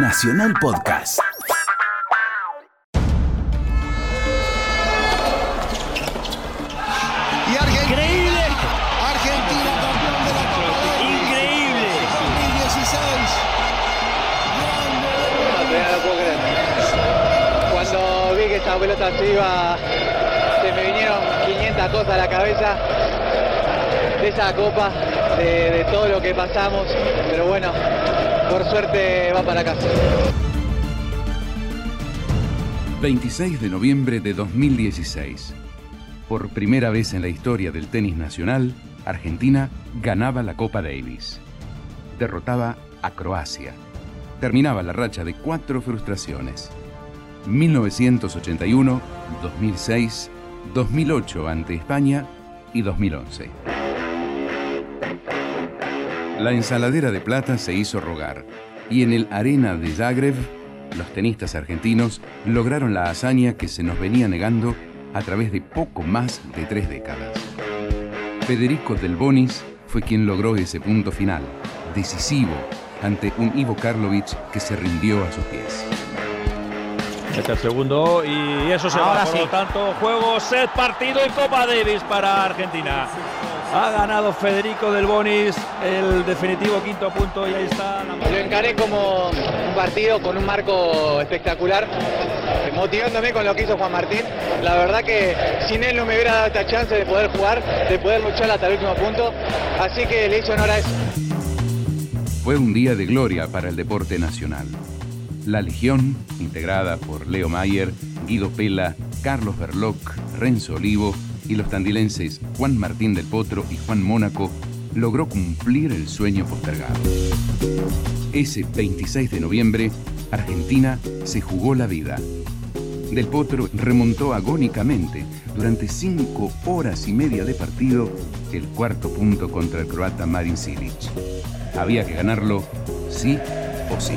Nacional Podcast. Y Argentina. Increíble, Argentina campeón de la Copa increíble. 2016. Grande. No, no puedo creer. Cuando vi que esta pelota se iba, se me vinieron 500 cosas a la cabeza de esa copa, de, de todo lo que pasamos, pero bueno, por suerte va para casa. 26 de noviembre de 2016. Por primera vez en la historia del tenis nacional, Argentina ganaba la Copa Davis. Derrotaba a Croacia. Terminaba la racha de cuatro frustraciones. 1981, 2006, 2008 ante España y 2011. La ensaladera de plata se hizo rogar y en el Arena de Zagreb, los tenistas argentinos lograron la hazaña que se nos venía negando a través de poco más de tres décadas. Federico Del Bonis fue quien logró ese punto final, decisivo, ante un Ivo Karlovic que se rindió a sus pies. Este es el segundo y eso se Ahora va. Por sí. lo tanto, juego, set, partido y Copa Davis para Argentina. Ha ganado Federico Del Bonis el definitivo quinto punto y ahí está. la- Lo encaré como un partido con un marco espectacular, motivándome con lo que hizo Juan Martín. La verdad que sin él no me hubiera dado esta chance de poder jugar, de poder luchar hasta el último punto. Así que le hice honor a eso. Fue un día de gloria para el deporte nacional. La Legión, integrada por Leo Mayer, Guido Pela, Carlos Berloc, Renzo Olivo y los tandilenses Juan Martín del Potro y Juan Mónaco, logró cumplir el sueño postergado. Ese 26 de noviembre, Argentina se jugó la vida. Del Potro remontó agónicamente durante cinco horas y media de partido el cuarto punto contra el croata Marin Cilic. Había que ganarlo sí o sí.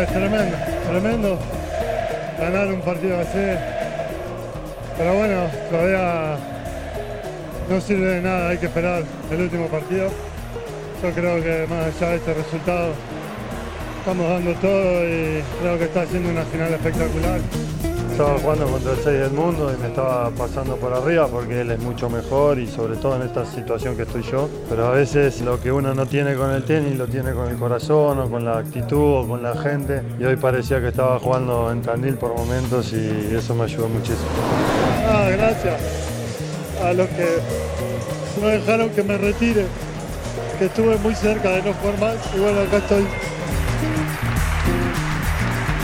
Es tremendo, tremendo ganar un partido así. Pero bueno, todavía no sirve de nada, hay que esperar el último partido. Yo creo que más allá de este resultado, estamos dando todo y creo que está siendo una final espectacular. Estaba jugando contra el 6 del mundo y me estaba pasando por arriba porque él es mucho mejor y sobre todo en esta situación que estoy yo. Pero a veces lo que uno no tiene con el tenis lo tiene con el corazón o con la actitud o con la gente. Y hoy parecía que estaba jugando en Tandil por momentos y eso me ayudó muchísimo. Ah, gracias a los que no dejaron que me retire, que estuve muy cerca de no jugar más y bueno, acá estoy.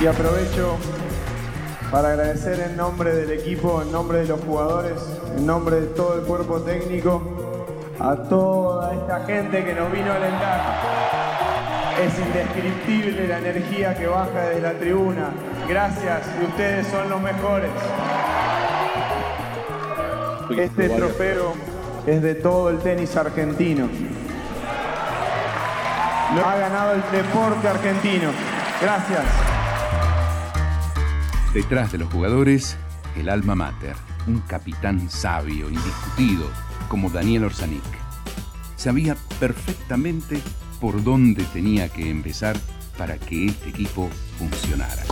y aprovecho para agradecer en nombre del equipo, en nombre de los jugadores, en nombre de todo el cuerpo técnico, a toda esta gente que nos vino a alentar. Es indescriptible la energía que baja desde la tribuna. Gracias y ustedes son los mejores. Este trofeo es de todo el tenis argentino. Lo ha ganado el deporte argentino. Gracias. Detrás de los jugadores, el alma mater, un capitán sabio, indiscutido, como Daniel Orsanic. Sabía perfectamente por dónde tenía que empezar para que este equipo funcionara.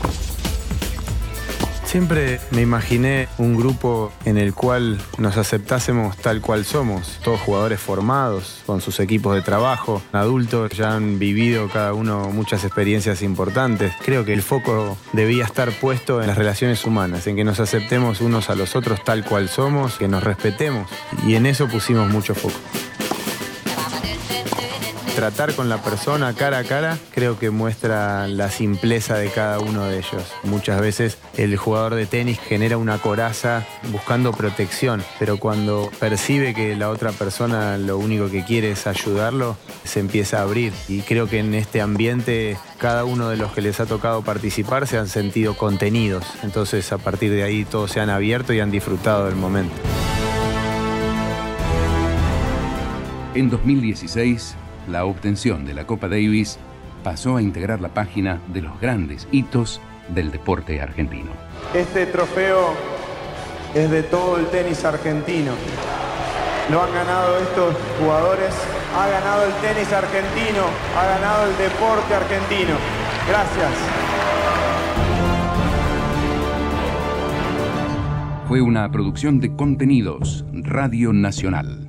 Siempre me imaginé un grupo en el cual nos aceptásemos tal cual somos, todos jugadores formados, con sus equipos de trabajo, adultos, ya han vivido cada uno muchas experiencias importantes. Creo que el foco debía estar puesto en las relaciones humanas, en que nos aceptemos unos a los otros tal cual somos, que nos respetemos, y en eso pusimos mucho foco. Tratar con la persona cara a cara creo que muestra la simpleza de cada uno de ellos. Muchas veces el jugador de tenis genera una coraza buscando protección, pero cuando percibe que la otra persona lo único que quiere es ayudarlo, se empieza a abrir. Y creo que en este ambiente cada uno de los que les ha tocado participar se han sentido contenidos. Entonces a partir de ahí todos se han abierto y han disfrutado del momento. En 2016, la obtención de la Copa Davis pasó a integrar la página de los grandes hitos del deporte argentino. Este trofeo es de todo el tenis argentino. Lo han ganado estos jugadores ha ganado el tenis argentino, ha ganado el deporte argentino. Gracias. Fue una producción de contenidos Radio Nacional.